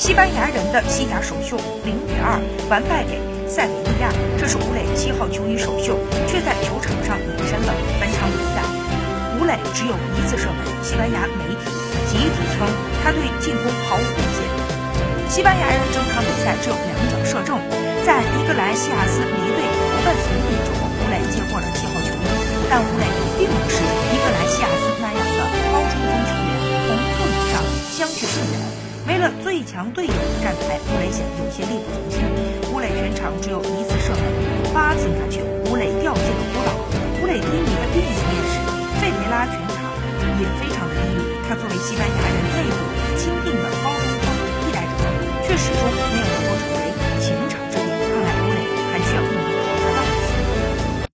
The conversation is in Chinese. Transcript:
西班牙人的西甲首秀零比二完败给塞维利亚，这是吴磊七号球衣首秀，却在球场上隐身了本场比赛。吴磊只有一次射门，西班牙媒体集体称他对进攻毫无贡献。西班牙人整场比赛只有两脚射正，在伊格莱西亚斯离队投奔无敌之后，吴磊接获了七号球衣，但吴磊并不是为了最强队友站台，吴磊显得有些力不从心。吴磊全场只有一次射门，八次拿球，吴磊掉进了孤岛。吴磊低迷的另一面是，费雷拉全场也非常的低迷。他作为西班牙人内部钦定的高中锋替代者，却始终没有